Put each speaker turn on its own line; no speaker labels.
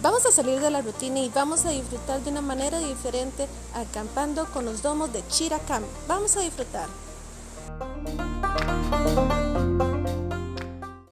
Vamos a salir de la rutina y vamos a disfrutar de una manera diferente acampando con los domos de Chiracam. Vamos a disfrutar.